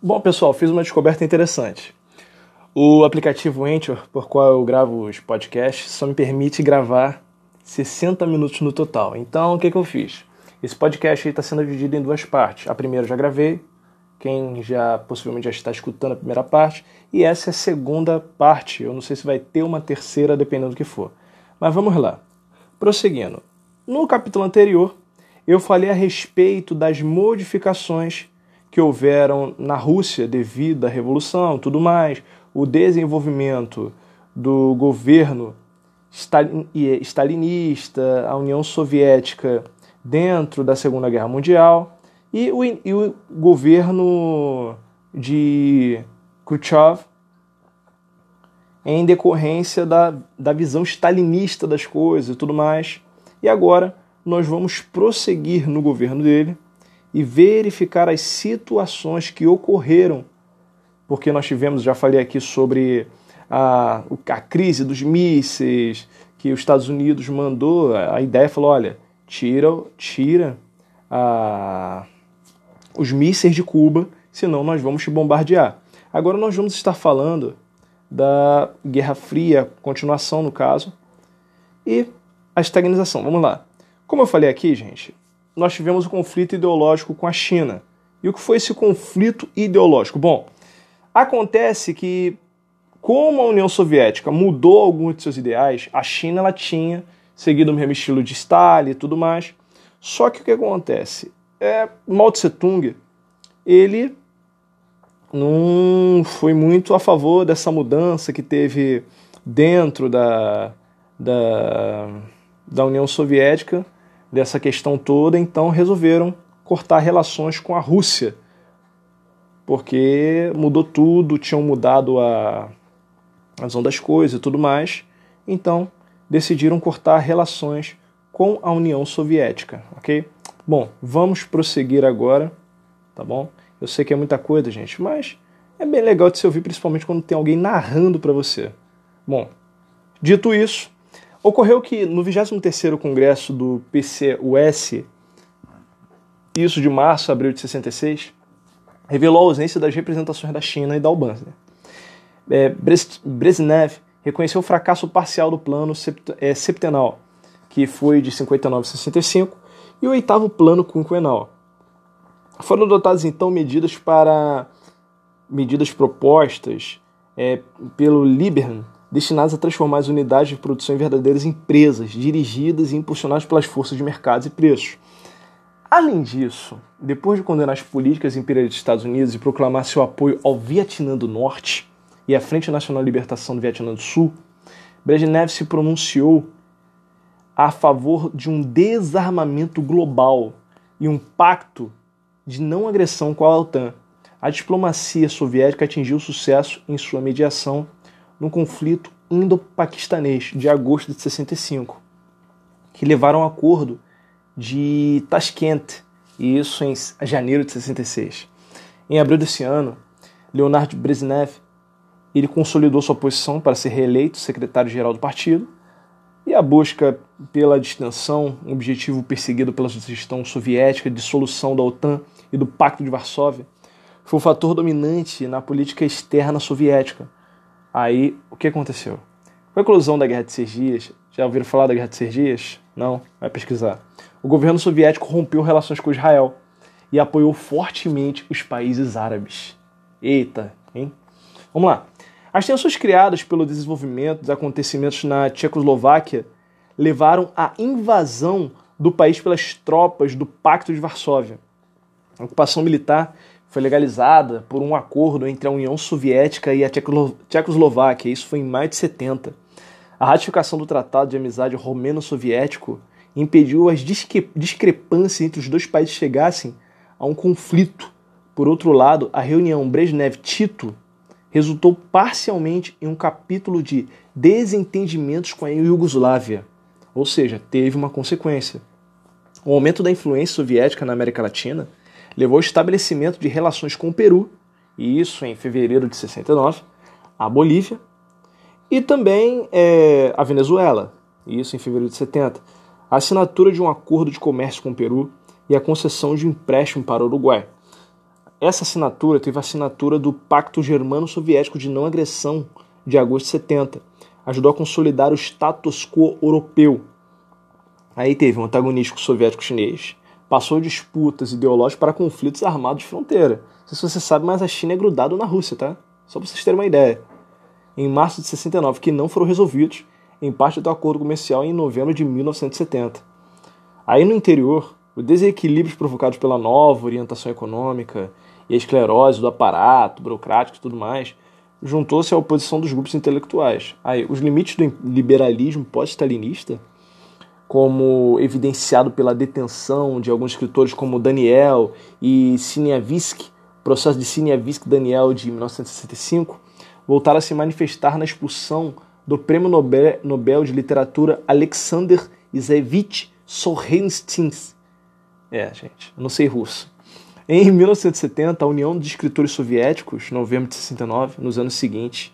Bom, pessoal, fiz uma descoberta interessante. O aplicativo Anchor, por qual eu gravo os podcasts, só me permite gravar 60 minutos no total. Então, o que, que eu fiz? Esse podcast está sendo dividido em duas partes. A primeira eu já gravei, quem já possivelmente já está escutando a primeira parte, e essa é a segunda parte. Eu não sei se vai ter uma terceira, dependendo do que for. Mas vamos lá. Prosseguindo. No capítulo anterior, eu falei a respeito das modificações que houveram na Rússia devido à revolução, tudo mais, o desenvolvimento do governo stalinista, a União Soviética dentro da Segunda Guerra Mundial e o, e o governo de Khrushchev em decorrência da, da visão stalinista das coisas e tudo mais. E agora nós vamos prosseguir no governo dele e verificar as situações que ocorreram, porque nós tivemos, já falei aqui sobre a, a crise dos mísseis, que os Estados Unidos mandou, a ideia falou, olha, tira, tira a, os mísseis de Cuba, senão nós vamos te bombardear. Agora nós vamos estar falando da Guerra Fria, continuação no caso, e a estagnização. Vamos lá. Como eu falei aqui, gente, nós tivemos um conflito ideológico com a China. E o que foi esse conflito ideológico? Bom, acontece que como a União Soviética mudou alguns de seus ideais, a China ela tinha seguido o mesmo estilo de Stalin e tudo mais. Só que o que acontece? É, Mao Tse Tung, ele não foi muito a favor dessa mudança que teve dentro da, da, da União Soviética, dessa questão toda, então resolveram cortar relações com a Rússia, porque mudou tudo, tinham mudado a, a visão das coisas e tudo mais, então decidiram cortar relações com a União Soviética, ok? Bom, vamos prosseguir agora, tá bom? Eu sei que é muita coisa, gente, mas é bem legal de se ouvir, principalmente quando tem alguém narrando para você. Bom, dito isso, ocorreu que no 23º Congresso do PCUS, isso de março a abril de 66, revelou a ausência das representações da China e da Albânia. É, Brezhnev reconheceu o fracasso parcial do plano é, septenal, que foi de 59 a 65, e o oitavo plano quinquenal, foram adotadas então medidas para medidas propostas é, pelo Liberman destinadas a transformar as unidades de produção em verdadeiras empresas, dirigidas e impulsionadas pelas forças de mercados e preços. Além disso, depois de condenar as políticas imperiais dos Estados Unidos e proclamar seu apoio ao Vietnã do Norte e à Frente Nacional de Libertação do Vietnã do Sul, Brezhnev se pronunciou a favor de um desarmamento global e um pacto de não agressão com a OTAN, a diplomacia soviética atingiu sucesso em sua mediação no conflito indo-paquistanês de agosto de 65, que levaram ao acordo de Tashkent, e isso em janeiro de 66. Em abril desse ano, Leonard Brezhnev ele consolidou sua posição para ser reeleito secretário-geral do partido e a busca pela distensão, um objetivo perseguido pela gestão soviética, dissolução da OTAN e do Pacto de Varsóvia, foi o fator dominante na política externa soviética. Aí, o que aconteceu? Com a eclosão da Guerra de Seis Dias, já ouviram falar da Guerra de Seis Dias? Não? Vai pesquisar. O governo soviético rompeu relações com Israel e apoiou fortemente os países árabes. Eita, hein? Vamos lá. As tensões criadas pelo desenvolvimento dos acontecimentos na Tchecoslováquia levaram à invasão do país pelas tropas do Pacto de Varsóvia. A ocupação militar foi legalizada por um acordo entre a União Soviética e a Tchecoslováquia, isso foi em maio de 70. A ratificação do Tratado de Amizade Romeno-Soviético impediu as discrepâncias entre os dois países chegassem a um conflito. Por outro lado, a reunião Brezhnev-Tito resultou parcialmente em um capítulo de desentendimentos com a Iugoslávia, ou seja, teve uma consequência. O aumento da influência soviética na América Latina levou ao estabelecimento de relações com o Peru, e isso em fevereiro de 69, a Bolívia, e também é, a Venezuela, e isso em fevereiro de 70, a assinatura de um acordo de comércio com o Peru e a concessão de um empréstimo para o Uruguai. essa assinatura teve a assinatura do Pacto Germano-Soviético de Não Agressão de agosto de 70. Ajudou a consolidar o status quo europeu. Aí teve um antagonismo soviético-chinês. Passou disputas ideológicas para conflitos armados de fronteira. Não sei se você sabe, mas a China é grudada na Rússia, tá? Só para vocês terem uma ideia. Em março de 69, que não foram resolvidos, em parte do acordo comercial em novembro de 1970. Aí no interior, os desequilíbrios provocados pela nova orientação econômica e a esclerose do aparato burocrático e tudo mais, juntou-se à oposição dos grupos intelectuais. Aí, os limites do liberalismo pós-stalinista, como evidenciado pela detenção de alguns escritores como Daniel e Siniavsky, processo de Siniavsky Daniel de 1965, voltaram a se manifestar na expulsão do Prêmio Nobel, de Literatura Alexander Isevich Solzhenitsyn. É, gente, eu não sei russo. Em 1970, a União de Escritores Soviéticos, novembro de 69, nos anos seguintes,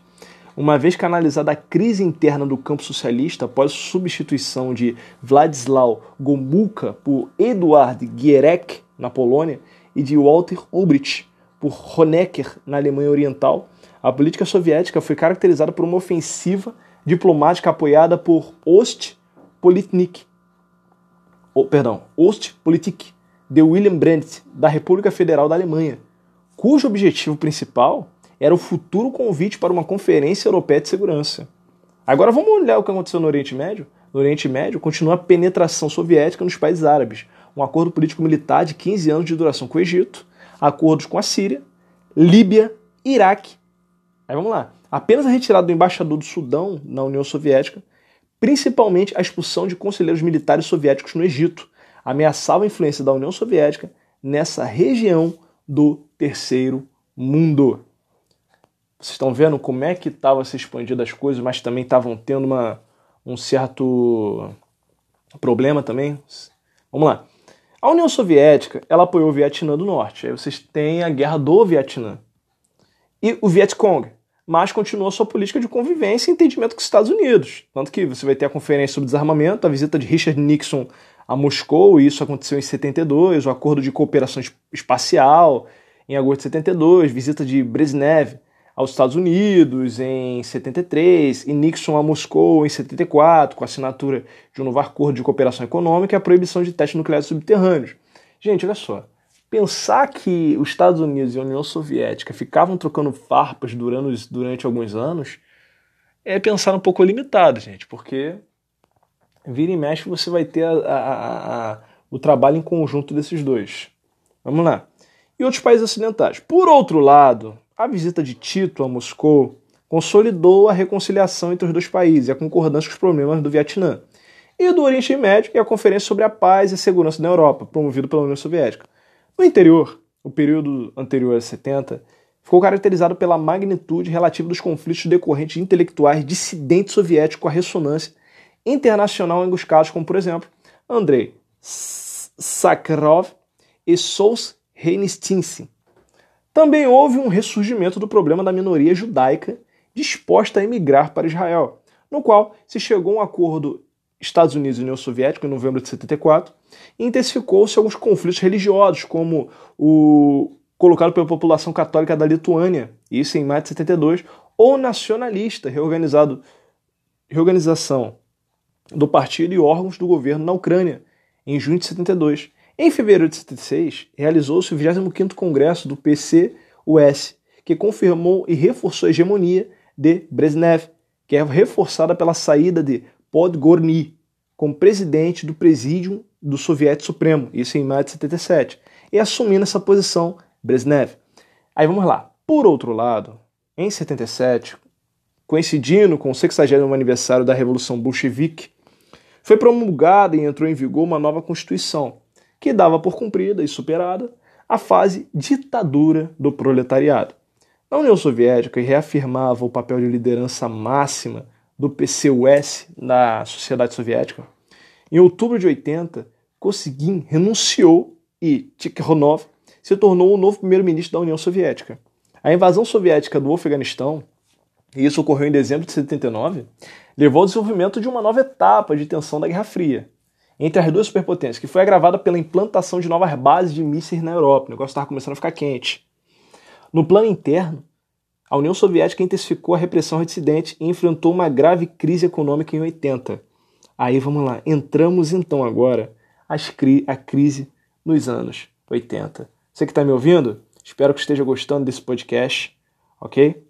uma vez canalizada a crise interna do campo socialista após a substituição de Władysław Gomulka por Eduard Gierek, na Polônia, e de Walter Ulbricht por Honecker, na Alemanha Oriental, a política soviética foi caracterizada por uma ofensiva diplomática apoiada por Ostpolitik, oh, perdão, Ostpolitik de William Brandt, da República Federal da Alemanha, cujo objetivo principal era o futuro convite para uma Conferência Europeia de Segurança. Agora vamos olhar o que aconteceu no Oriente Médio. No Oriente Médio continua a penetração soviética nos países árabes, um acordo político-militar de 15 anos de duração com o Egito, acordos com a Síria, Líbia, Iraque. Aí vamos lá. Apenas a retirada do embaixador do Sudão na União Soviética, principalmente a expulsão de conselheiros militares soviéticos no Egito, ameaçava a influência da União Soviética nessa região do terceiro mundo. Vocês estão vendo como é que estavam se expandindo as coisas, mas também estavam tendo uma, um certo problema também. Vamos lá. A União Soviética ela apoiou o Vietnã do Norte. Aí vocês têm a guerra do Vietnã. E o Vietcong, mas continuou sua política de convivência e entendimento com os Estados Unidos. Tanto que você vai ter a conferência sobre desarmamento, a visita de Richard Nixon a Moscou, e isso aconteceu em 72, o acordo de cooperação espacial em agosto de 72, visita de Brezhnev aos Estados Unidos em 73 e Nixon a Moscou em 74, com a assinatura de um novo acordo de cooperação econômica e a proibição de testes nucleares subterrâneos. Gente, olha só. Pensar que os Estados Unidos e a União Soviética ficavam trocando farpas durante, durante alguns anos é pensar um pouco limitado, gente, porque vira e mexe você vai ter a, a, a, o trabalho em conjunto desses dois. Vamos lá. E outros países ocidentais. Por outro lado, a visita de Tito a Moscou consolidou a reconciliação entre os dois países e a concordância com os problemas do Vietnã e do Oriente Médio e a Conferência sobre a Paz e a Segurança na Europa, promovido pela União Soviética. No interior, o período anterior a 70 ficou caracterizado pela magnitude relativa dos conflitos decorrentes de intelectuais dissidentes soviéticos com a ressonância internacional em alguns casos, como por exemplo Andrei Sakharov e Sous Reinistinsin, também houve um ressurgimento do problema da minoria judaica disposta a emigrar para Israel, no qual se chegou a um acordo Estados Unidos e União Soviética em novembro de 74 e intensificou-se alguns conflitos religiosos, como o colocado pela população católica da Lituânia, isso em maio de 72, ou nacionalista, reorganizado, reorganização do partido e órgãos do governo na Ucrânia, em junho de 72. Em fevereiro de 76, realizou-se o 25º Congresso do PCUS, que confirmou e reforçou a hegemonia de Brezhnev, que é reforçada pela saída de Podgorny como presidente do Presídio do Soviético Supremo, isso em maio de 77, e assumindo essa posição Brezhnev. Aí vamos lá. Por outro lado, em 77, coincidindo com o 60 aniversário da Revolução Bolchevique, foi promulgada e entrou em vigor uma nova Constituição, que dava por cumprida e superada a fase ditadura do proletariado. Na União Soviética, reafirmava o papel de liderança máxima do PCUS na sociedade soviética. Em outubro de 80, Kosygin renunciou e Tikhonov se tornou o novo primeiro-ministro da União Soviética. A invasão soviética do Afeganistão, e isso ocorreu em dezembro de 79, levou ao desenvolvimento de uma nova etapa de tensão da Guerra Fria, entre as duas superpotências, que foi agravada pela implantação de novas bases de mísseis na Europa. O negócio estava começando a ficar quente. No plano interno, a União Soviética intensificou a repressão ao dissidente e enfrentou uma grave crise econômica em 80. Aí vamos lá, entramos então agora cri a crise nos anos 80. Você que está me ouvindo, espero que esteja gostando desse podcast, ok?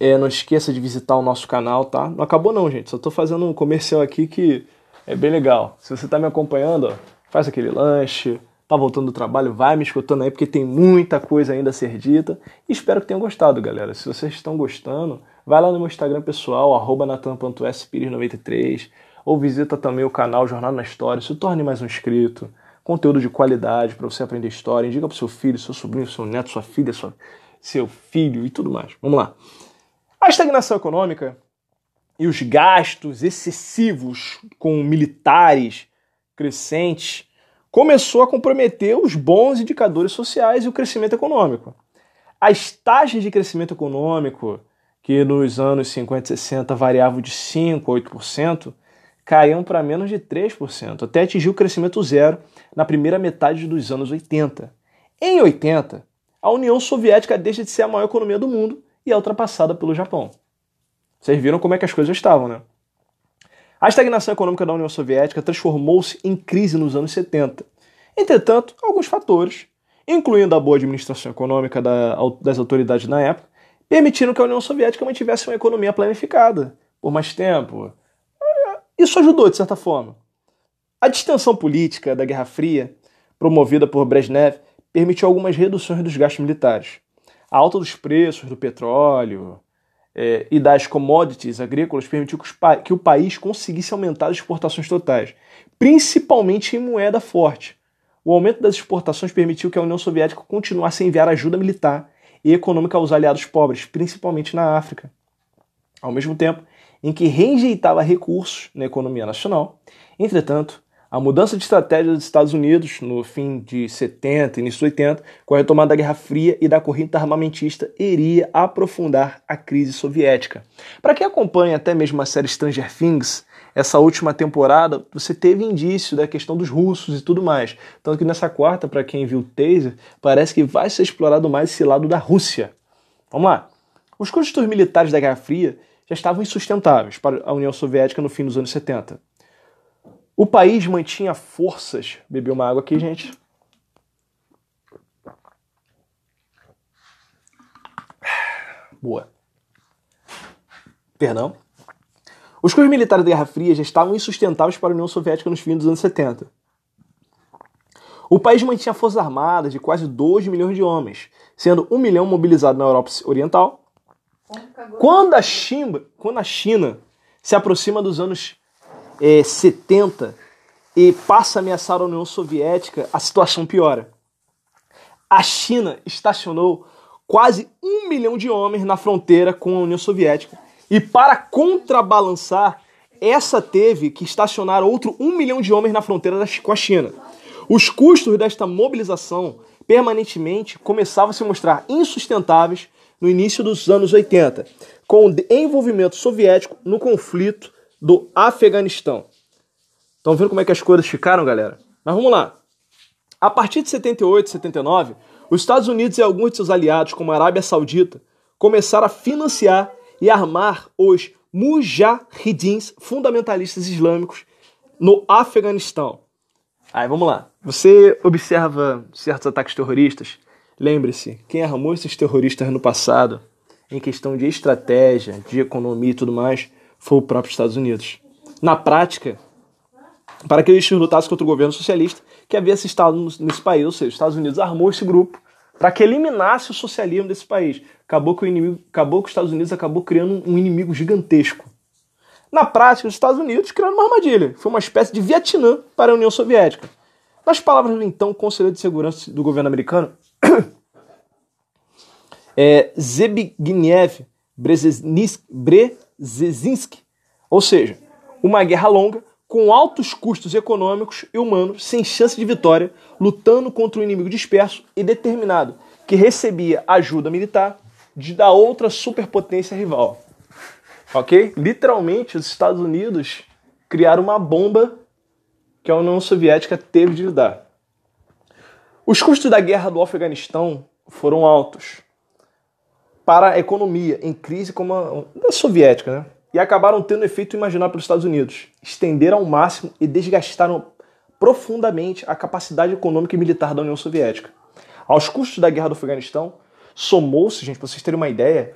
É, não esqueça de visitar o nosso canal, tá? Não acabou não, gente. Só estou fazendo um comercial aqui que é bem legal. Se você está me acompanhando, ó, faz aquele lanche, tá voltando do trabalho, vai me escutando aí, porque tem muita coisa ainda a ser dita. E espero que tenham gostado, galera. Se vocês estão gostando, vai lá no meu Instagram pessoal, arroba natan.spires93, ou visita também o canal Jornal na História, se torne mais um inscrito. Conteúdo de qualidade para você aprender história. Indica para seu filho, seu sobrinho, seu neto, sua filha, sua, seu filho e tudo mais. Vamos lá. A estagnação econômica e os gastos excessivos com militares crescentes começou a comprometer os bons indicadores sociais e o crescimento econômico. As taxas de crescimento econômico, que nos anos 50 e 60 variavam de 5% a 8%, caíam para menos de 3%, até atingir o crescimento zero na primeira metade dos anos 80. Em 80, a União Soviética deixa de ser a maior economia do mundo e é ultrapassada pelo Japão. Vocês viram como é que as coisas estavam, né? A estagnação econômica da União Soviética transformou-se em crise nos anos 70. Entretanto, alguns fatores, incluindo a boa administração econômica das autoridades na época, permitiram que a União Soviética mantivesse uma economia planificada por mais tempo. Isso ajudou, de certa forma. A distensão política da Guerra Fria, promovida por Brezhnev, permitiu algumas reduções dos gastos militares. A alta dos preços do petróleo, é, e das commodities agrícolas permitiu que, que o país conseguisse aumentar as exportações totais, principalmente em moeda forte. O aumento das exportações permitiu que a União Soviética continuasse a enviar ajuda militar e econômica aos aliados pobres, principalmente na África. Ao mesmo tempo em que rejeitava recursos na economia nacional, entretanto, a mudança de estratégia dos Estados Unidos no fim de 70 início de 80, com a retomada da Guerra Fria e da corrida armamentista, iria aprofundar a crise soviética. Para quem acompanha até mesmo a série Stranger Things, essa última temporada, você teve indício da questão dos russos e tudo mais. Tanto que nessa quarta, para quem viu o Taser, parece que vai ser explorado mais esse lado da Rússia. Vamos lá. Os custos militares da Guerra Fria já estavam insustentáveis para a União Soviética no fim dos anos 70. O país mantinha forças. Bebi uma água aqui, gente. Boa. Perdão. Os custos militares da Guerra Fria já estavam insustentáveis para a União Soviética nos fins dos anos 70. O país mantinha forças armadas de quase 2 milhões de homens, sendo 1 milhão mobilizado na Europa Oriental. Quando a China, quando a China se aproxima dos anos é, 70 e passa a ameaçar a União Soviética, a situação piora. A China estacionou quase um milhão de homens na fronteira com a União Soviética. E para contrabalançar, essa teve que estacionar outro um milhão de homens na fronteira com a China. Os custos desta mobilização permanentemente começavam a se mostrar insustentáveis no início dos anos 80, com o envolvimento soviético no conflito do Afeganistão. Estão vendo como é que as coisas ficaram, galera? Mas vamos lá. A partir de 78, 79, os Estados Unidos e alguns de seus aliados, como a Arábia Saudita, começaram a financiar e armar os mujahidins fundamentalistas islâmicos no Afeganistão. Aí vamos lá. Você observa certos ataques terroristas. Lembre-se, quem armou esses terroristas no passado, em questão de estratégia, de economia e tudo mais, foi o próprio Estados Unidos. Na prática, para que eles lutassem contra o governo socialista que havia se instalado nesse país, ou seja, os Estados Unidos armou esse grupo para que eliminasse o socialismo desse país. Acabou que, o inimigo, acabou que os Estados Unidos acabou criando um inimigo gigantesco. Na prática, os Estados Unidos criaram uma armadilha. Foi uma espécie de Vietnã para a União Soviética. Nas palavras do então Conselheiro de Segurança do governo americano, é, Zbigniew Brzezinski, ou seja, uma guerra longa com altos custos econômicos e humanos, sem chance de vitória, lutando contra um inimigo disperso e determinado, que recebia ajuda militar de da outra superpotência rival. Ok? Literalmente, os Estados Unidos criaram uma bomba que a União Soviética teve de lidar. Os custos da guerra do Afeganistão foram altos para a economia em crise como a, a soviética, né? E acabaram tendo efeito imaginado pelos Estados Unidos. Estenderam ao máximo e desgastaram profundamente a capacidade econômica e militar da União Soviética. Aos custos da guerra do Afeganistão, somou-se, gente, para vocês terem uma ideia,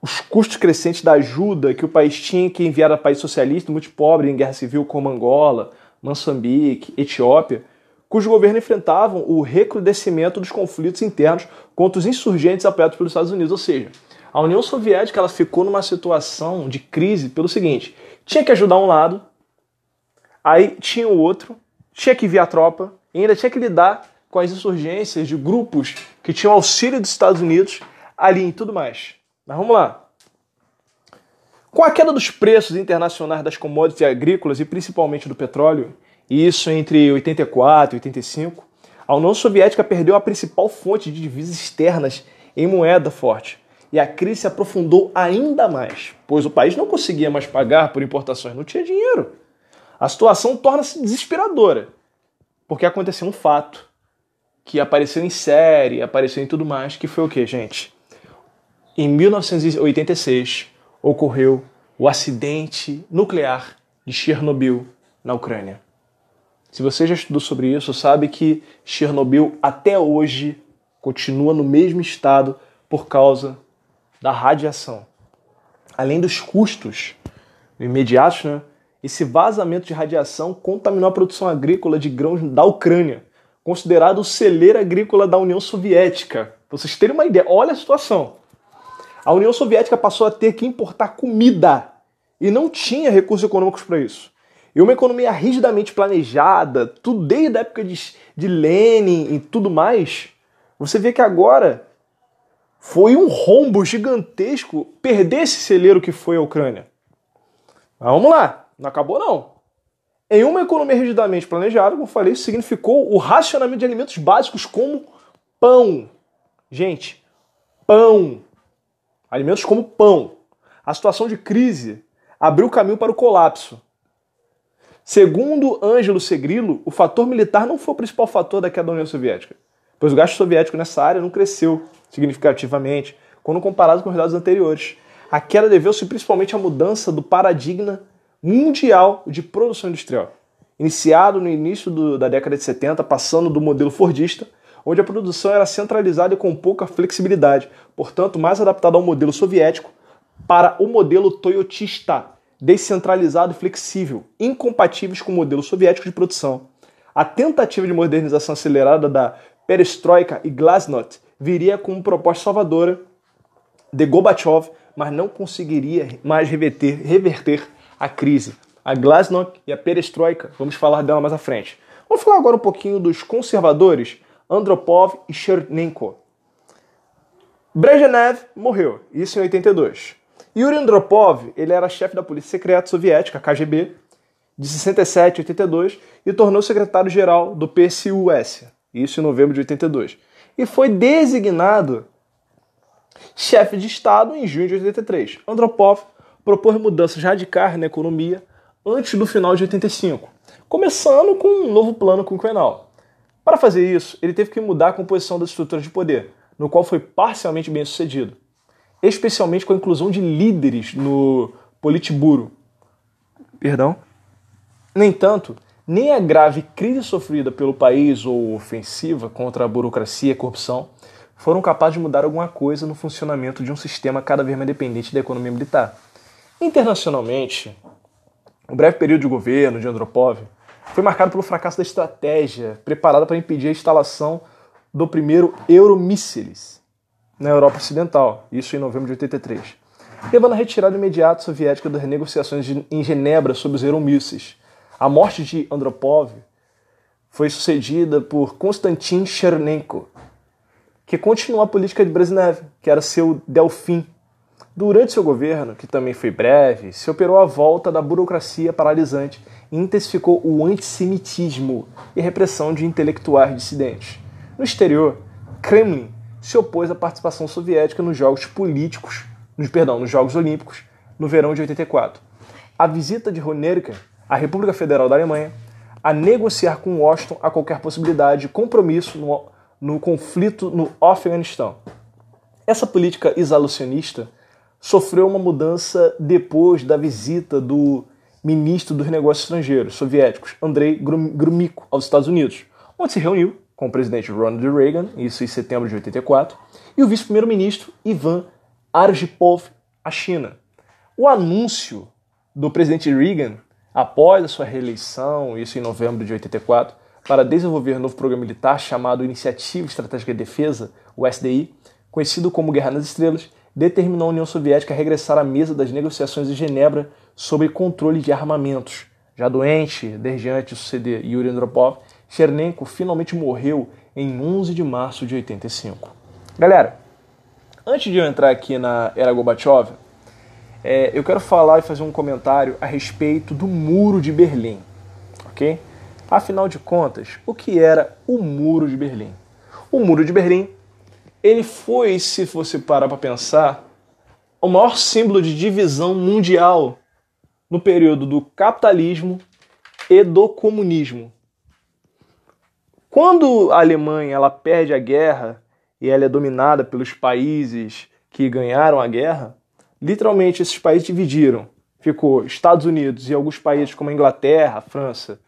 os custos crescentes da ajuda que o país tinha que enviar a país socialista muito pobre em guerra civil como Angola, Moçambique, Etiópia, cujo governo enfrentavam o recrudescimento dos conflitos internos contra os insurgentes apoiados pelos Estados Unidos. Ou seja, a União Soviética ela ficou numa situação de crise pelo seguinte: tinha que ajudar um lado, aí tinha o outro, tinha que enviar tropa, e ainda tinha que lidar com as insurgências de grupos que tinham auxílio dos Estados Unidos ali e tudo mais. Mas vamos lá. Com a queda dos preços internacionais das commodities agrícolas e principalmente do petróleo, isso entre 84 e 85, a União Soviética perdeu a principal fonte de divisas externas em moeda forte. E a crise se aprofundou ainda mais, pois o país não conseguia mais pagar por importações, não tinha dinheiro. A situação torna-se desesperadora, porque aconteceu um fato que apareceu em série, apareceu em tudo mais, que foi o que, gente? Em 1986 ocorreu o acidente nuclear de Chernobyl na Ucrânia. Se você já estudou sobre isso, sabe que Chernobyl até hoje continua no mesmo estado por causa da radiação. Além dos custos imediatos, né, esse vazamento de radiação contaminou a produção agrícola de grãos da Ucrânia, considerado o celeiro agrícola da União Soviética. Pra vocês terem uma ideia, olha a situação. A União Soviética passou a ter que importar comida e não tinha recursos econômicos para isso. E uma economia rigidamente planejada, tudo desde a época de, de Lenin e tudo mais, você vê que agora foi um rombo gigantesco perder esse celeiro que foi a Ucrânia. Mas vamos lá, não acabou não. Em uma economia rigidamente planejada, como eu falei, isso significou o racionamento de alimentos básicos como pão. Gente, pão. Alimentos como pão. A situação de crise abriu caminho para o colapso. Segundo Ângelo Segrilo, o fator militar não foi o principal fator da queda da União Soviética, pois o gasto soviético nessa área não cresceu significativamente quando comparado com os dados anteriores. A queda deveu-se principalmente à mudança do paradigma mundial de produção industrial, iniciado no início do, da década de 70, passando do modelo fordista, onde a produção era centralizada e com pouca flexibilidade, portanto mais adaptada ao modelo soviético, para o modelo toyotista, descentralizado e flexível, incompatíveis com o modelo soviético de produção. A tentativa de modernização acelerada da perestroika e glasnost viria com uma proposta salvadora de Gorbachev, mas não conseguiria mais reverter, reverter a crise. A glasnost e a perestroika, vamos falar dela mais à frente. Vamos falar agora um pouquinho dos conservadores, Andropov e Chernenko. Brezhnev morreu, isso em 82. Yuri Andropov, ele era chefe da Polícia Secreta Soviética, KGB, de 67 a 82 e tornou secretário-geral do PSUS, isso em novembro de 82. E foi designado chefe de Estado em junho de 83. Andropov propôs mudanças radicais na economia antes do final de 85, começando com um novo plano quinquenal. Para fazer isso, ele teve que mudar a composição das estruturas de poder, no qual foi parcialmente bem sucedido especialmente com a inclusão de líderes no Politburo. Perdão. No entanto, nem a grave crise sofrida pelo país ou ofensiva contra a burocracia e a corrupção foram capazes de mudar alguma coisa no funcionamento de um sistema cada vez mais dependente da economia militar. Internacionalmente, o breve período de governo de Andropov foi marcado pelo fracasso da estratégia preparada para impedir a instalação do primeiro Euromísseis, na Europa Ocidental, isso em novembro de 83, levando a retirada imediata soviética das negociações em Genebra sobre os Euromísseis. A morte de Andropov foi sucedida por Konstantin Chernenko, que continuou a política de Brezhnev, que era seu delfim. Durante seu governo, que também foi breve, se operou a volta da burocracia paralisante e intensificou o antissemitismo e repressão de intelectuais dissidentes. No exterior, Kremlin se opôs à participação soviética nos Jogos Políticos, nos, perdão, nos Jogos Olímpicos, no verão de 84. A visita de Honecker à República Federal da Alemanha a negociar com Washington a qualquer possibilidade de compromisso no, no conflito no Afeganistão. Essa política isolacionista sofreu uma mudança depois da visita do ministro dos Negócios Estrangeiros soviéticos, Andrei Gromyko, aos Estados Unidos, onde se reuniu com o presidente Ronald Reagan, isso em setembro de 84, e o vice-primeiro-ministro Ivan Arjipov, à China. O anúncio do presidente Reagan, após a sua reeleição, isso em novembro de 84, para desenvolver um novo programa militar chamado Iniciativa Estratégica de Defesa, o SDI, conhecido como Guerra nas Estrelas, determinou a União Soviética a regressar à mesa das negociações de Genebra sobre controle de armamentos. Já doente, desde antes de suceder Yuri Andropov, Chernenko finalmente morreu em 11 de março de 85. Galera, antes de eu entrar aqui na era Gorbachev, é, eu quero falar e fazer um comentário a respeito do Muro de Berlim, ok? Afinal de contas, o que era o Muro de Berlim? O Muro de Berlim, ele foi, se você parar para pensar, o maior símbolo de divisão mundial no período do capitalismo e do comunismo. Quando a Alemanha ela perde a guerra e ela é dominada pelos países que ganharam a guerra, literalmente esses países dividiram. Ficou Estados Unidos e alguns países como a Inglaterra, a França,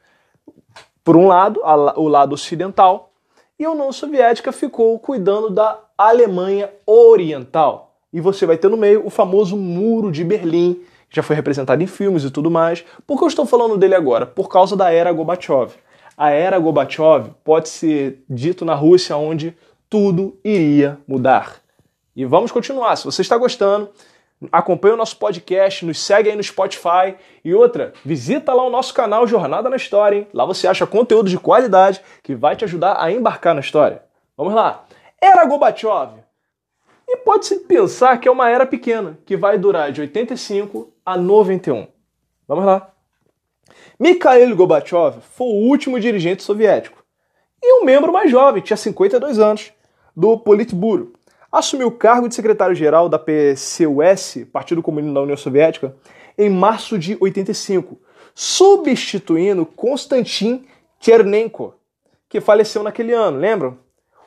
por um lado, o lado ocidental, e a União Soviética ficou cuidando da Alemanha Oriental. E você vai ter no meio o famoso Muro de Berlim, que já foi representado em filmes e tudo mais. Por que eu estou falando dele agora? Por causa da era Gorbachev. A era Gorbachev pode ser dito na Rússia onde tudo iria mudar. E vamos continuar. Se você está gostando, acompanha o nosso podcast, nos segue aí no Spotify e outra, visita lá o nosso canal Jornada na História, hein? Lá você acha conteúdo de qualidade que vai te ajudar a embarcar na história. Vamos lá. Era Gorbachev. E pode-se pensar que é uma era pequena, que vai durar de 85 a 91. Vamos lá. Mikhail Gorbachev foi o último dirigente soviético e um membro mais jovem, tinha 52 anos, do Politburo, assumiu o cargo de secretário-geral da PCUS, Partido Comunista da União Soviética, em março de 85, substituindo Konstantin Chernenko, que faleceu naquele ano, lembram?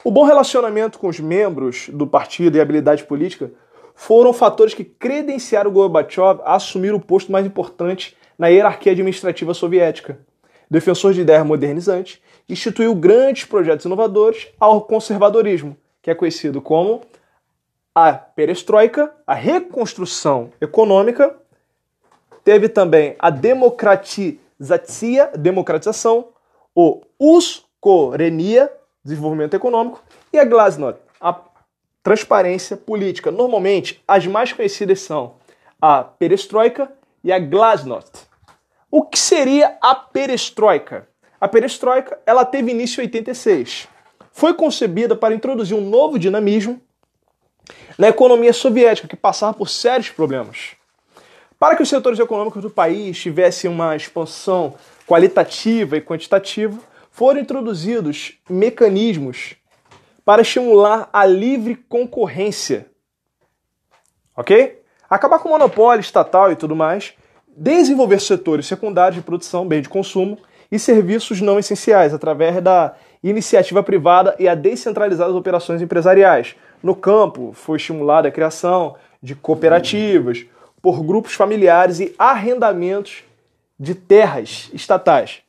O bom relacionamento com os membros do partido e habilidade política foram fatores que credenciaram Gorbachev a assumir o posto mais importante na hierarquia administrativa soviética. Defensor de ideias modernizantes, instituiu grandes projetos inovadores ao conservadorismo, que é conhecido como a perestroika, a reconstrução econômica, teve também a democratização, democratização o uscorenia, desenvolvimento econômico, e a glasnost, a transparência política. Normalmente, as mais conhecidas são a perestroika e a glasnost. O que seria a perestroika? A perestroika ela teve início em 86. Foi concebida para introduzir um novo dinamismo na economia soviética, que passava por sérios problemas. Para que os setores econômicos do país tivessem uma expansão qualitativa e quantitativa, foram introduzidos mecanismos para estimular a livre concorrência. Ok? Acabar com o monopólio estatal e tudo mais, desenvolver setores secundários de produção, bem de consumo e serviços não essenciais através da iniciativa privada e a descentralizar as operações empresariais, no campo, foi estimulada a criação de cooperativas por grupos familiares e arrendamentos de terras estatais.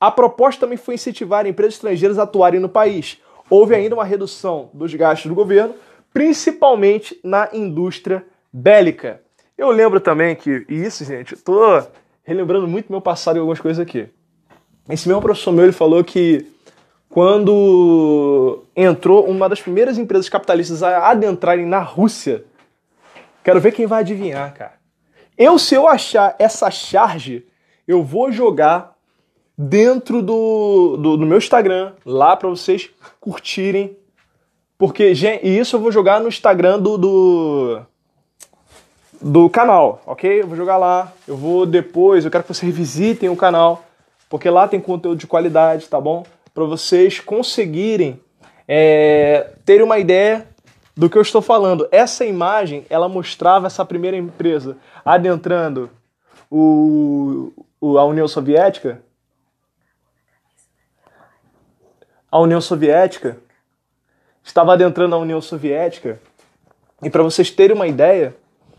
A proposta também foi incentivar empresas estrangeiras a atuarem no país. Houve ainda uma redução dos gastos do governo, principalmente na indústria bélica. Eu lembro também que, e isso, gente, estou relembrando muito meu passado em algumas coisas aqui. Esse mesmo professor meu ele falou que quando entrou uma das primeiras empresas capitalistas a adentrarem na Rússia. Quero ver quem vai adivinhar, cara. Eu, se eu achar essa charge, eu vou jogar dentro do, do, do meu Instagram, lá para vocês curtirem. Porque, gente, e isso eu vou jogar no Instagram do, do, do canal, ok? Eu vou jogar lá. Eu vou depois, eu quero que vocês visitem o canal, porque lá tem conteúdo de qualidade, tá bom? para vocês conseguirem é, ter uma ideia do que eu estou falando. Essa imagem, ela mostrava essa primeira empresa adentrando o, o, a União Soviética. A União Soviética estava adentrando a União Soviética. E para vocês terem uma ideia,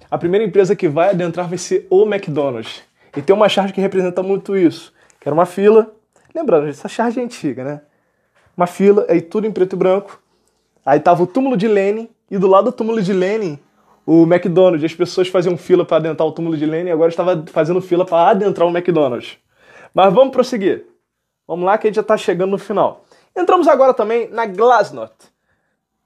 a primeira empresa que vai adentrar vai ser o McDonald's. E tem uma charge que representa muito isso, que era uma fila. Lembrando, essa charge é antiga, né? Uma fila, aí tudo em preto e branco. Aí tava o túmulo de Lenin, e do lado do túmulo de Lenin, o McDonald's. As pessoas faziam fila para adentrar o túmulo de Lenin e agora estava fazendo fila para adentrar o McDonald's. Mas vamos prosseguir. Vamos lá que a gente já está chegando no final. Entramos agora também na Glasnost.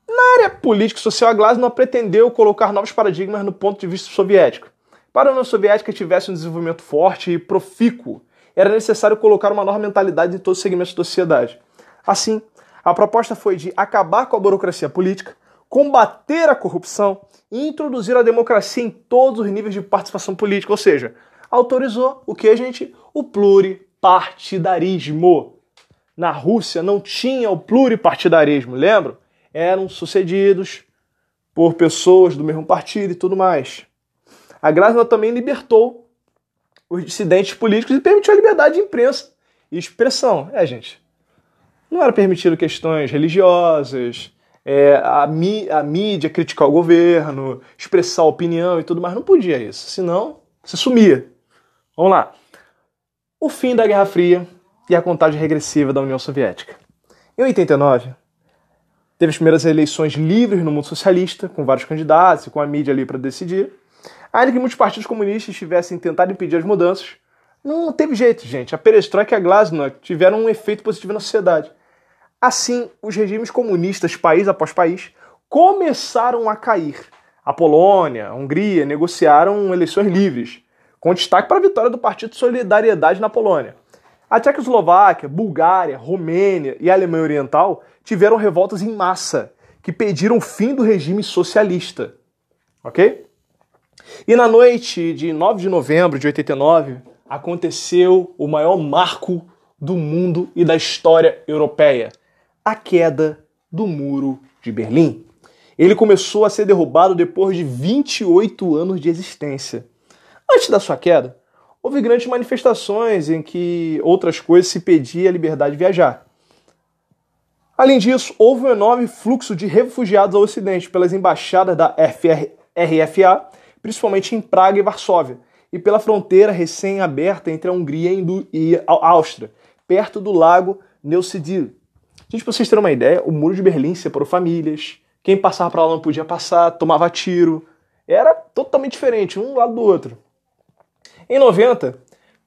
Na área política e social, a Glasnost pretendeu colocar novos paradigmas no ponto de vista soviético. Para a União Soviética tivesse um desenvolvimento forte e profícuo, era necessário colocar uma nova mentalidade em todos os segmentos da sociedade. Assim, a proposta foi de acabar com a burocracia política, combater a corrupção e introduzir a democracia em todos os níveis de participação política, ou seja, autorizou o que, gente? O pluripartidarismo. Na Rússia não tinha o pluripartidarismo, lembram? Eram sucedidos por pessoas do mesmo partido e tudo mais. A Glasnost também libertou os dissidentes políticos e permitiu a liberdade de imprensa e expressão. É, gente, não era permitido questões religiosas, é, a, a mídia criticar o governo, expressar opinião e tudo mais. Não podia isso, senão você sumia. Vamos lá. O fim da Guerra Fria e a contagem regressiva da União Soviética. Em 89, teve as primeiras eleições livres no mundo socialista, com vários candidatos e com a mídia ali para decidir. Ainda que muitos partidos comunistas tivessem tentado impedir as mudanças, não teve jeito, gente. A perestroika e a glasnost tiveram um efeito positivo na sociedade. Assim, os regimes comunistas, país após país, começaram a cair. A Polônia, a Hungria negociaram eleições livres, com destaque para a vitória do Partido Solidariedade na Polônia. A Tchecoslováquia, Bulgária, Romênia e Alemanha Oriental tiveram revoltas em massa, que pediram o fim do regime socialista. Ok? E na noite de 9 de novembro de 89, aconteceu o maior marco do mundo e da história europeia a queda do Muro de Berlim. Ele começou a ser derrubado depois de 28 anos de existência. Antes da sua queda, houve grandes manifestações em que outras coisas se pedia a liberdade de viajar. Além disso, houve um enorme fluxo de refugiados ao Ocidente pelas embaixadas da FR, RFA, principalmente em Praga e Varsóvia, e pela fronteira recém-aberta entre a Hungria e a Áustria, perto do lago Neusiedl. Gente, pra vocês terem uma ideia, o muro de Berlim separou famílias. Quem passava para lá não podia passar, tomava tiro. Era totalmente diferente, um lado do outro. Em 90,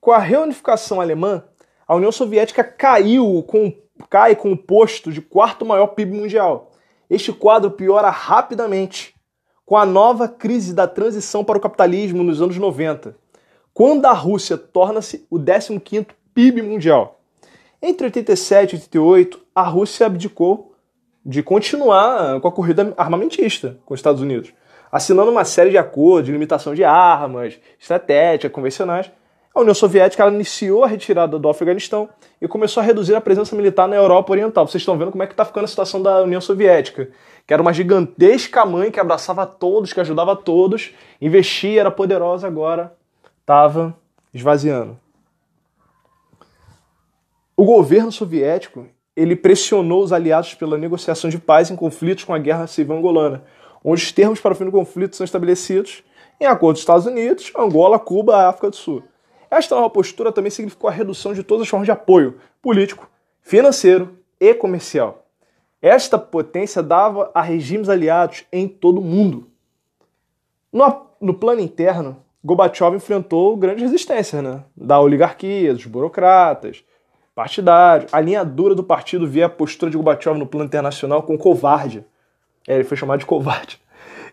com a reunificação alemã, a União Soviética caiu com, cai com o posto de quarto maior PIB mundial. Este quadro piora rapidamente com a nova crise da transição para o capitalismo nos anos 90, quando a Rússia torna-se o 15º PIB mundial. Entre 87 e 88, a Rússia abdicou de continuar com a corrida armamentista com os Estados Unidos, assinando uma série de acordos de limitação de armas, estratégia, convencionais. A União Soviética ela iniciou a retirada do Afeganistão e começou a reduzir a presença militar na Europa Oriental. Vocês estão vendo como é que está ficando a situação da União Soviética, que era uma gigantesca mãe que abraçava todos, que ajudava todos, investia, era poderosa, agora estava esvaziando. O governo soviético ele pressionou os aliados pela negociação de paz em conflitos com a guerra civil angolana, onde os termos para o fim do conflito são estabelecidos em acordo dos Estados Unidos, Angola, Cuba África do Sul. Esta nova postura também significou a redução de todas as formas de apoio político, financeiro e comercial. Esta potência dava a regimes aliados em todo o mundo. No, no plano interno, Gorbachev enfrentou grandes resistências né? da oligarquia, dos burocratas, partidário. A linha dura do partido via a postura de Gorbachev no plano internacional com covarde. É, ele foi chamado de covarde.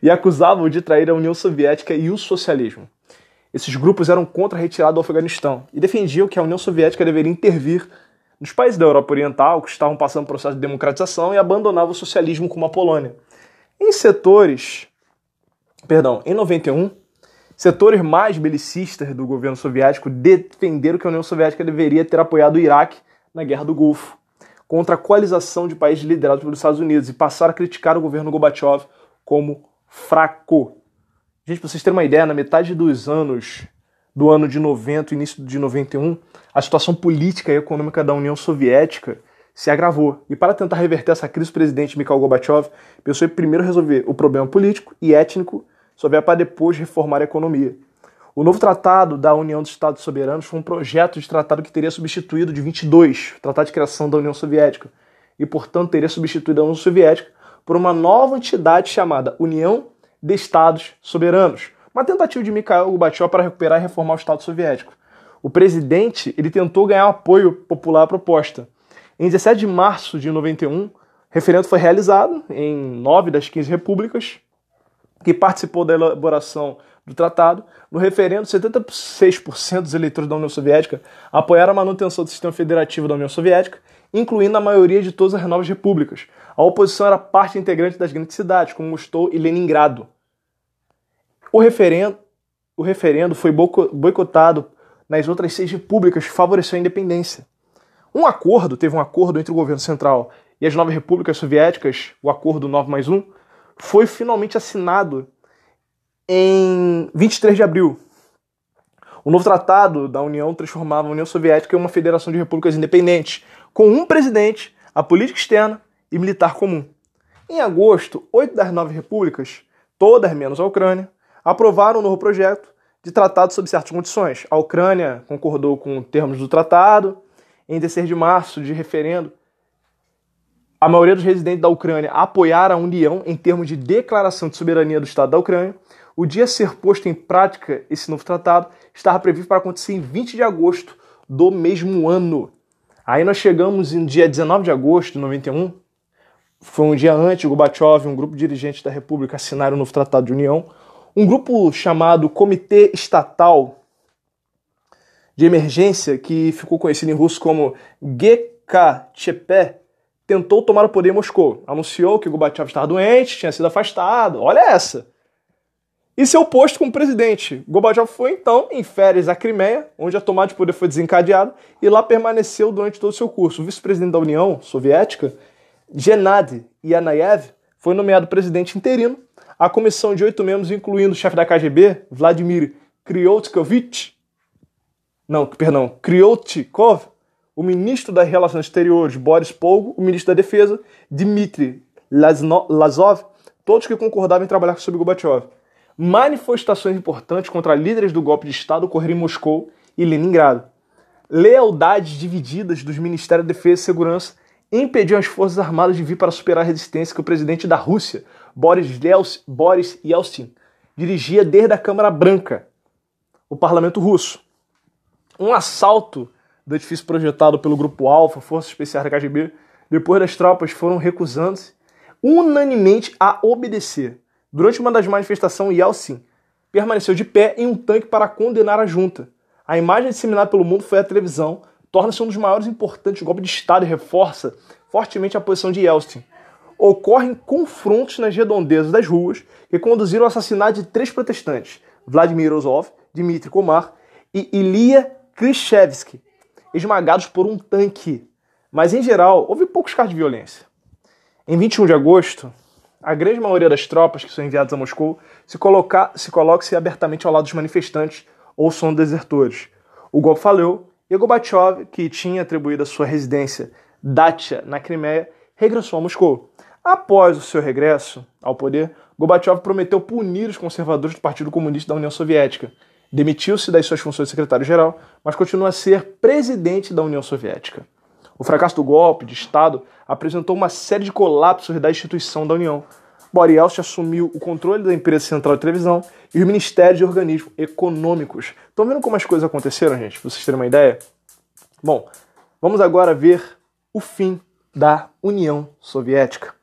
E acusavam de trair a União Soviética e o socialismo. Esses grupos eram contra a retirada do Afeganistão e defendiam que a União Soviética deveria intervir nos países da Europa Oriental que estavam passando por processo de democratização e abandonava o socialismo como a Polônia. Em setores. Perdão, em 91, Setores mais belicistas do governo soviético defenderam que a União Soviética deveria ter apoiado o Iraque na Guerra do Golfo, contra a coalização de países liderados pelos Estados Unidos, e passaram a criticar o governo Gorbachev como fraco. Gente, para vocês terem uma ideia, na metade dos anos do ano de 90 início de 91, a situação política e econômica da União Soviética se agravou. E para tentar reverter essa crise, o presidente Mikhail Gorbachev pensou em primeiro resolver o problema político e étnico, só para depois reformar a economia. O novo tratado da União dos Estados Soberanos foi um projeto de tratado que teria substituído de 22, o Tratado de Criação da União Soviética, e portanto teria substituído a União Soviética por uma nova entidade chamada União de Estados Soberanos, uma tentativa de Mikhail Gorbachev para recuperar e reformar o Estado soviético. O presidente ele tentou ganhar apoio popular à proposta. Em 17 de março de 91, o referendo foi realizado em nove das 15 repúblicas que participou da elaboração do tratado. No referendo, 76% dos eleitores da União Soviética apoiaram a manutenção do sistema federativo da União Soviética, incluindo a maioria de todas as novas repúblicas. A oposição era parte integrante das grandes cidades, como Mostou e Leningrado. O referendo, o referendo foi boicotado nas outras seis repúblicas que favoreceu a independência. Um acordo, teve um acordo entre o governo central e as nove repúblicas soviéticas, o acordo 9 mais 1, foi finalmente assinado em 23 de abril. O novo tratado da União transformava a União Soviética em uma federação de repúblicas independentes, com um presidente, a política externa e militar comum. Em agosto, oito das nove repúblicas, todas menos a Ucrânia, aprovaram um novo projeto de tratado sob certas condições. A Ucrânia concordou com termos do tratado. Em 16 de março, de referendo, a maioria dos residentes da Ucrânia apoiaram a União em termos de declaração de soberania do Estado da Ucrânia. O dia a ser posto em prática esse novo tratado estava previsto para acontecer em 20 de agosto do mesmo ano. Aí nós chegamos em dia 19 de agosto de 91. Foi um dia antes, Gorbachev e um grupo de dirigentes da República assinaram o novo Tratado de União. Um grupo chamado Comitê Estatal de Emergência, que ficou conhecido em russo como GKCHP, tentou tomar o poder em Moscou. Anunciou que Gorbachev estava doente, tinha sido afastado. Olha essa! E seu posto como presidente. Gorbachev foi então em férias à Crimeia, onde a tomada de poder foi desencadeada, e lá permaneceu durante todo o seu curso. O vice-presidente da União Soviética, Gennady Yanayev, foi nomeado presidente interino. A comissão de oito membros, incluindo o chefe da KGB, Vladimir Kryotkovich, não, perdão, Kryotkov, o ministro das Relações Exteriores, Boris Polgo, o ministro da Defesa, Dmitry Lazov, todos que concordavam em trabalhar sobre Gorbachev. Manifestações importantes contra líderes do golpe de Estado ocorreram em Moscou e Leningrado. Lealdades divididas dos Ministérios da Defesa e Segurança impediam as Forças Armadas de vir para superar a resistência que o presidente da Rússia, Boris, Boris Yeltsin, dirigia desde a Câmara Branca, o parlamento russo. Um assalto do edifício projetado pelo Grupo Alfa, Forças Especiais da KGB, depois das tropas foram recusando-se unanimemente a obedecer. Durante uma das manifestações, Yeltsin permaneceu de pé em um tanque para condenar a junta. A imagem disseminada pelo mundo foi a televisão, torna-se um dos maiores importantes golpes de Estado e reforça fortemente a posição de Yeltsin. Ocorrem confrontos nas redondezas das ruas que conduziram ao assassinato de três protestantes, Vladimir Rozov, Dmitry Komar e Ilya Khrushchevsky, esmagados por um tanque. Mas, em geral, houve poucos casos de violência. Em 21 de agosto, a grande maioria das tropas que são enviadas a Moscou se, coloca, se coloca-se abertamente ao lado dos manifestantes ou são desertores. O golpe falhou e Gorbachev, que tinha atribuído a sua residência Dacia na Crimeia, regressou a Moscou. Após o seu regresso ao poder, Gorbachev prometeu punir os conservadores do Partido Comunista da União Soviética Demitiu-se das suas funções de secretário-geral, mas continua a ser presidente da União Soviética. O fracasso do golpe de Estado apresentou uma série de colapsos da instituição da União. Boris Yeltsin assumiu o controle da empresa central de televisão e os ministérios e organismos econômicos. Estão vendo como as coisas aconteceram, gente? Pra vocês terem uma ideia? Bom, vamos agora ver o fim da União Soviética.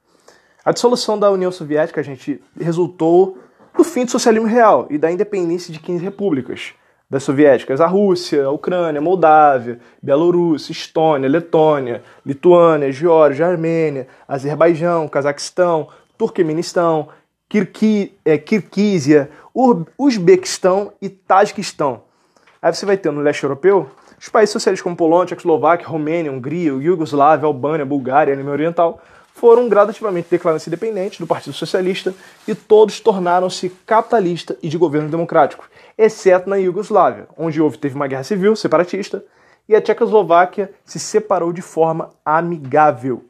A dissolução da União Soviética, gente, resultou do fim do socialismo real e da independência de 15 repúblicas das soviéticas, a Rússia, a Ucrânia, Moldávia, Bielorrússia, Estônia, Letônia, Lituânia, Geórgia, Armênia, Azerbaijão, Cazaquistão, Turquemenistão, é, Kirgízia, Uzbequistão e Tajiquistão. Aí você vai ter no leste europeu os países socialistas como Polônia, Tchecoslováquia, Romênia, Hungria, Iugoslávia, Albânia, Bulgária, Alemanha Oriental, foram gradativamente declarando-se independentes do Partido Socialista e todos tornaram-se capitalistas e de governo democrático, exceto na Iugoslávia, onde houve teve uma guerra civil separatista e a Tchecoslováquia se separou de forma amigável.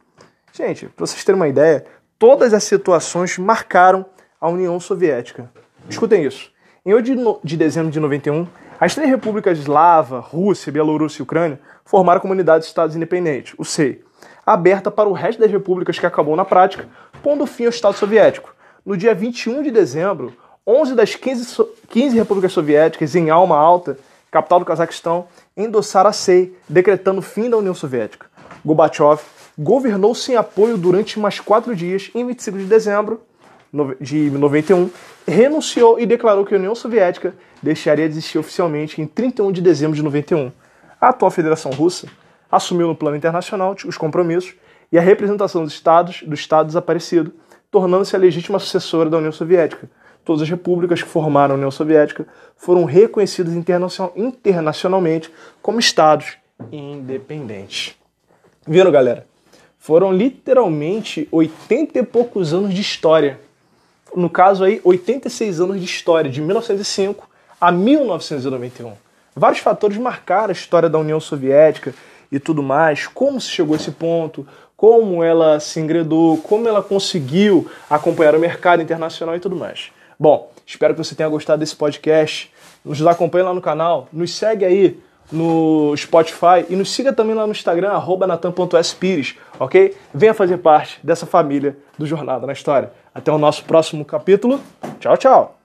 Gente, para vocês terem uma ideia, todas as situações marcaram a União Soviética. Escutem isso. Em 8 de dezembro de 91, as três repúblicas eslava, Rússia, Bielorrússia e Ucrânia formaram a Comunidade de Estados Independentes, o SEI, aberta para o resto das repúblicas que acabou na prática, pondo fim ao Estado Soviético. No dia 21 de dezembro, 11 das 15, 15 repúblicas soviéticas em Alma Alta, capital do Cazaquistão, endossaram a SEI, decretando o fim da União Soviética. Gorbachev governou sem apoio durante mais quatro dias, em 25 de dezembro de 91, renunciou e declarou que a União Soviética deixaria de existir oficialmente em 31 de dezembro de 91. A atual Federação Russa assumiu no plano internacional os compromissos e a representação dos estados do Estado desaparecido, tornando-se a legítima sucessora da União Soviética. Todas as repúblicas que formaram a União Soviética foram reconhecidas internacionalmente como estados independentes. Viram, galera? Foram literalmente 80 e poucos anos de história no caso aí, 86 anos de história, de 1905 a 1991. Vários fatores marcaram a história da União Soviética e tudo mais, como se chegou a esse ponto, como ela se engredou, como ela conseguiu acompanhar o mercado internacional e tudo mais. Bom, espero que você tenha gostado desse podcast. Nos acompanhe lá no canal, nos segue aí no Spotify e nos siga também lá no Instagram, natan.spires, ok? Venha fazer parte dessa família do Jornada na História. Até o nosso próximo capítulo. Tchau, tchau!